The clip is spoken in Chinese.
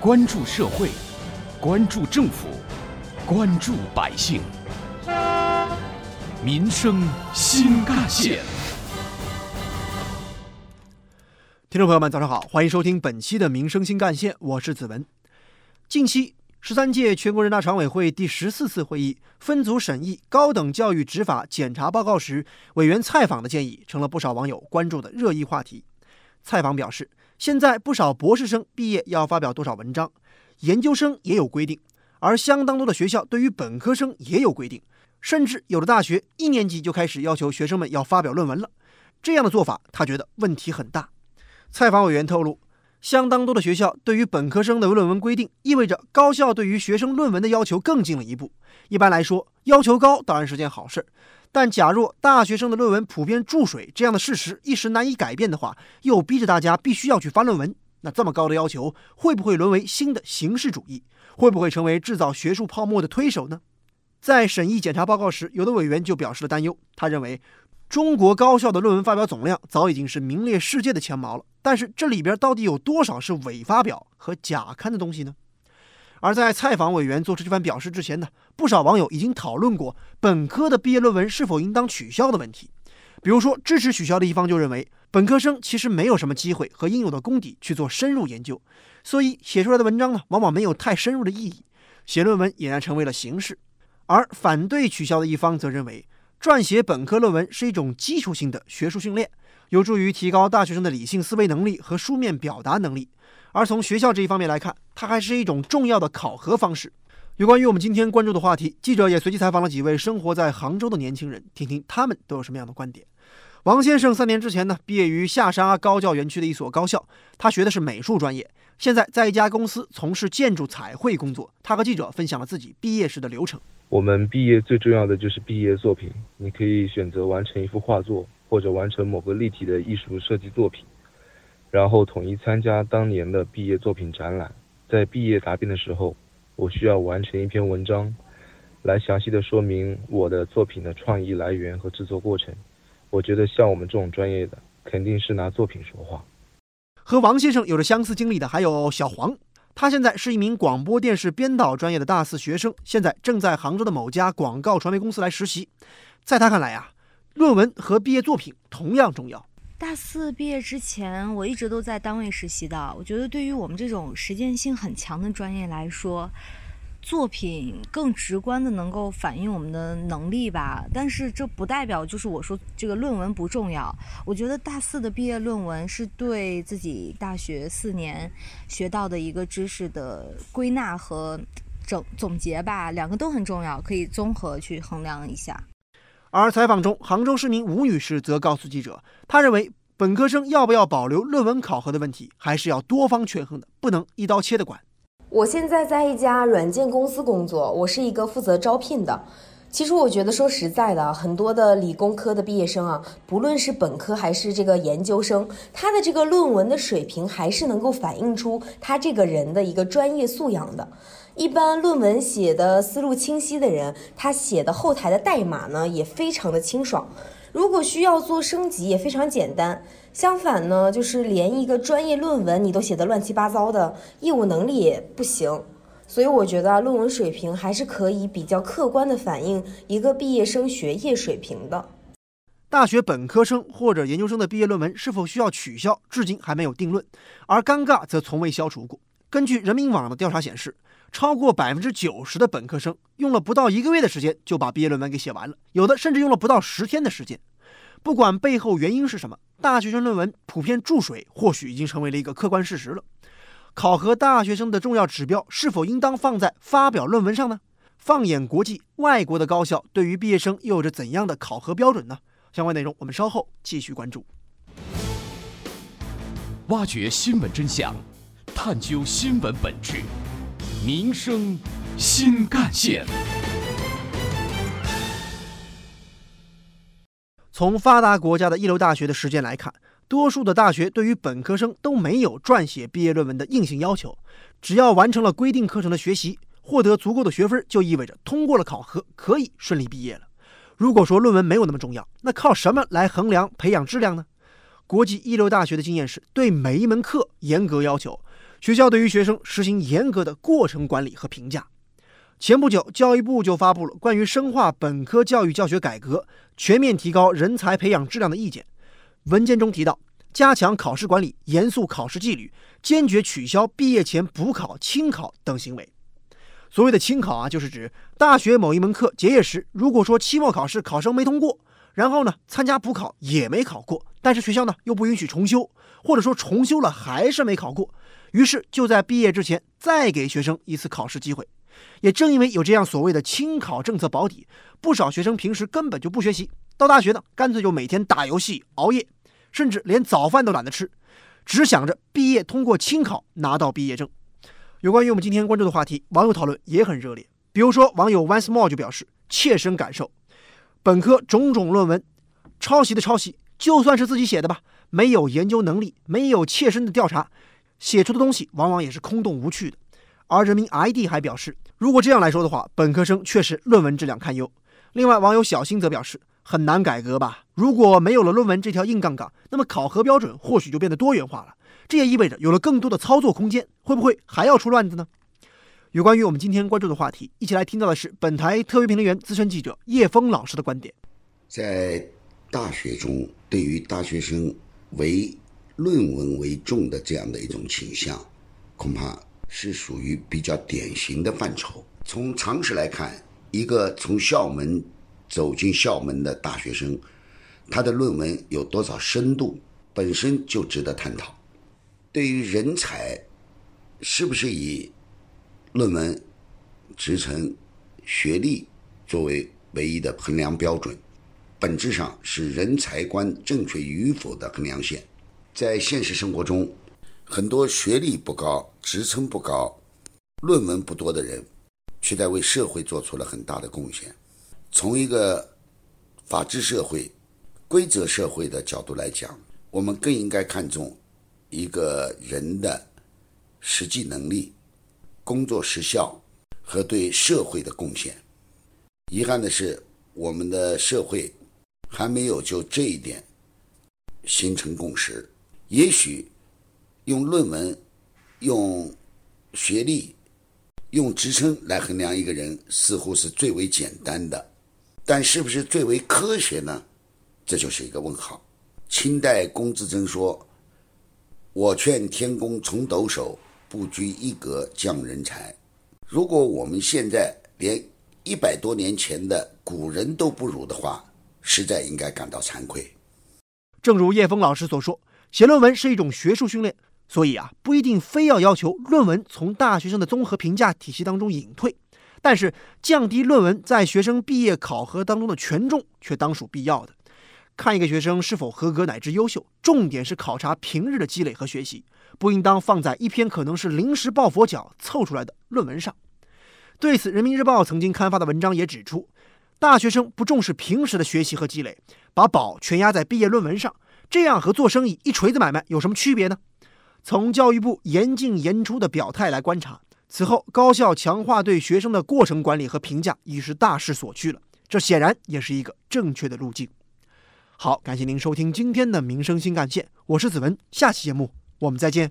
关注社会，关注政府，关注百姓，民生新干线。听众朋友们，早上好，欢迎收听本期的《民生新干线》，我是子文。近期，十三届全国人大常委会第十四次会议分组审议《高等教育执法检查报告》时，委员蔡访的建议成了不少网友关注的热议话题。蔡访表示，现在不少博士生毕业要发表多少文章，研究生也有规定，而相当多的学校对于本科生也有规定，甚至有的大学一年级就开始要求学生们要发表论文了。这样的做法，他觉得问题很大。采访委员透露，相当多的学校对于本科生的论文规定，意味着高校对于学生论文的要求更进了一步。一般来说，要求高当然是件好事，但假若大学生的论文普遍注水这样的事实一时难以改变的话，又逼着大家必须要去发论文，那这么高的要求会不会沦为新的形式主义？会不会成为制造学术泡沫的推手呢？在审议检查报告时，有的委员就表示了担忧，他认为。中国高校的论文发表总量早已经是名列世界的前茅了，但是这里边到底有多少是伪发表和假刊的东西呢？而在采访委员做出这番表示之前呢，不少网友已经讨论过本科的毕业论文是否应当取消的问题。比如说，支持取消的一方就认为，本科生其实没有什么机会和应有的功底去做深入研究，所以写出来的文章呢，往往没有太深入的意义，写论文俨然成为了形式。而反对取消的一方则认为。撰写本科论文是一种基础性的学术训练，有助于提高大学生的理性思维能力和书面表达能力。而从学校这一方面来看，它还是一种重要的考核方式。有关于我们今天关注的话题，记者也随机采访了几位生活在杭州的年轻人，听听他们都有什么样的观点。王先生三年之前呢，毕业于下沙高教园区的一所高校，他学的是美术专业，现在在一家公司从事建筑彩绘工作。他和记者分享了自己毕业时的流程。我们毕业最重要的就是毕业作品，你可以选择完成一幅画作，或者完成某个立体的艺术设计作品，然后统一参加当年的毕业作品展览。在毕业答辩的时候，我需要完成一篇文章，来详细的说明我的作品的创意来源和制作过程。我觉得像我们这种专业的，肯定是拿作品说话。和王先生有着相似经历的还有小黄。他现在是一名广播电视编导专业的大四学生，现在正在杭州的某家广告传媒公司来实习。在他看来啊，论文和毕业作品同样重要。大四毕业之前，我一直都在单位实习的。我觉得对于我们这种实践性很强的专业来说，作品更直观的能够反映我们的能力吧，但是这不代表就是我说这个论文不重要。我觉得大四的毕业论文是对自己大学四年学到的一个知识的归纳和整总结吧，两个都很重要，可以综合去衡量一下。而采访中，杭州市民吴女士则告诉记者，她认为本科生要不要保留论文考核的问题，还是要多方权衡的，不能一刀切的管。我现在在一家软件公司工作，我是一个负责招聘的。其实我觉得说实在的，很多的理工科的毕业生啊，不论是本科还是这个研究生，他的这个论文的水平还是能够反映出他这个人的一个专业素养的。一般论文写的思路清晰的人，他写的后台的代码呢也非常的清爽。如果需要做升级，也非常简单。相反呢，就是连一个专业论文你都写得乱七八糟的，业务能力也不行。所以我觉得论文水平还是可以比较客观的反映一个毕业生学业水平的。大学本科生或者研究生的毕业论文是否需要取消，至今还没有定论。而尴尬则从未消除过。根据人民网的调查显示，超过百分之九十的本科生用了不到一个月的时间就把毕业论文给写完了，有的甚至用了不到十天的时间。不管背后原因是什么，大学生论文普遍注水，或许已经成为了一个客观事实了。考核大学生的重要指标是否应当放在发表论文上呢？放眼国际，外国的高校对于毕业生又有着怎样的考核标准呢？相关内容我们稍后继续关注。挖掘新闻真相，探究新闻本质，民生新干线。从发达国家的一流大学的实践来看，多数的大学对于本科生都没有撰写毕业论文的硬性要求，只要完成了规定课程的学习，获得足够的学分，就意味着通过了考核，可以顺利毕业了。如果说论文没有那么重要，那靠什么来衡量培养质量呢？国际一流大学的经验是对每一门课严格要求，学校对于学生实行严格的过程管理和评价。前不久，教育部就发布了关于深化本科教育教学改革、全面提高人才培养质量的意见。文件中提到，加强考试管理，严肃考试纪律，坚决取消毕业前补考、清考等行为。所谓的清考啊，就是指大学某一门课结业时，如果说期末考试考生没通过，然后呢参加补考也没考过，但是学校呢又不允许重修，或者说重修了还是没考过，于是就在毕业之前再给学生一次考试机会。也正因为有这样所谓的清考政策保底，不少学生平时根本就不学习，到大学呢，干脆就每天打游戏、熬夜，甚至连早饭都懒得吃，只想着毕业通过清考拿到毕业证。有关于我们今天关注的话题，网友讨论也很热烈。比如说，网友 once more 就表示切身感受：本科种种论文，抄袭的抄袭，就算是自己写的吧，没有研究能力，没有切身的调查，写出的东西往往也是空洞无趣的。而人民 ID 还表示，如果这样来说的话，本科生确实论文质量堪忧。另外，网友小新则表示，很难改革吧？如果没有了论文这条硬杠杠，那么考核标准或许就变得多元化了。这也意味着有了更多的操作空间，会不会还要出乱子呢？有关于我们今天关注的话题，一起来听到的是本台特约评论员、资深记者叶峰老师的观点。在大学中，对于大学生为论文为重的这样的一种倾向，恐怕。是属于比较典型的范畴。从常识来看，一个从校门走进校门的大学生，他的论文有多少深度，本身就值得探讨。对于人才，是不是以论文、职称、学历作为唯一的衡量标准，本质上是人才观正确与否的衡量线。在现实生活中，很多学历不高、职称不高、论文不多的人，却在为社会做出了很大的贡献。从一个法治社会、规则社会的角度来讲，我们更应该看重一个人的实际能力、工作实效和对社会的贡献。遗憾的是，我们的社会还没有就这一点形成共识。也许。用论文、用学历、用职称来衡量一个人，似乎是最为简单的，但是不是最为科学呢？这就是一个问号。清代龚自珍说：“我劝天公重抖擞，不拘一格降人才。”如果我们现在连一百多年前的古人都不如的话，实在应该感到惭愧。正如叶峰老师所说，写论文是一种学术训练。所以啊，不一定非要要求论文从大学生的综合评价体系当中隐退，但是降低论文在学生毕业考核当中的权重却当属必要的。看一个学生是否合格乃至优秀，重点是考察平日的积累和学习，不应当放在一篇可能是临时抱佛脚凑出来的论文上。对此，《人民日报》曾经刊发的文章也指出，大学生不重视平时的学习和积累，把宝全压在毕业论文上，这样和做生意一锤子买卖有什么区别呢？从教育部严进严出的表态来观察，此后高校强化对学生的过程管理和评价已是大势所趋了。这显然也是一个正确的路径。好，感谢您收听今天的《民生新干线》，我是子文，下期节目我们再见。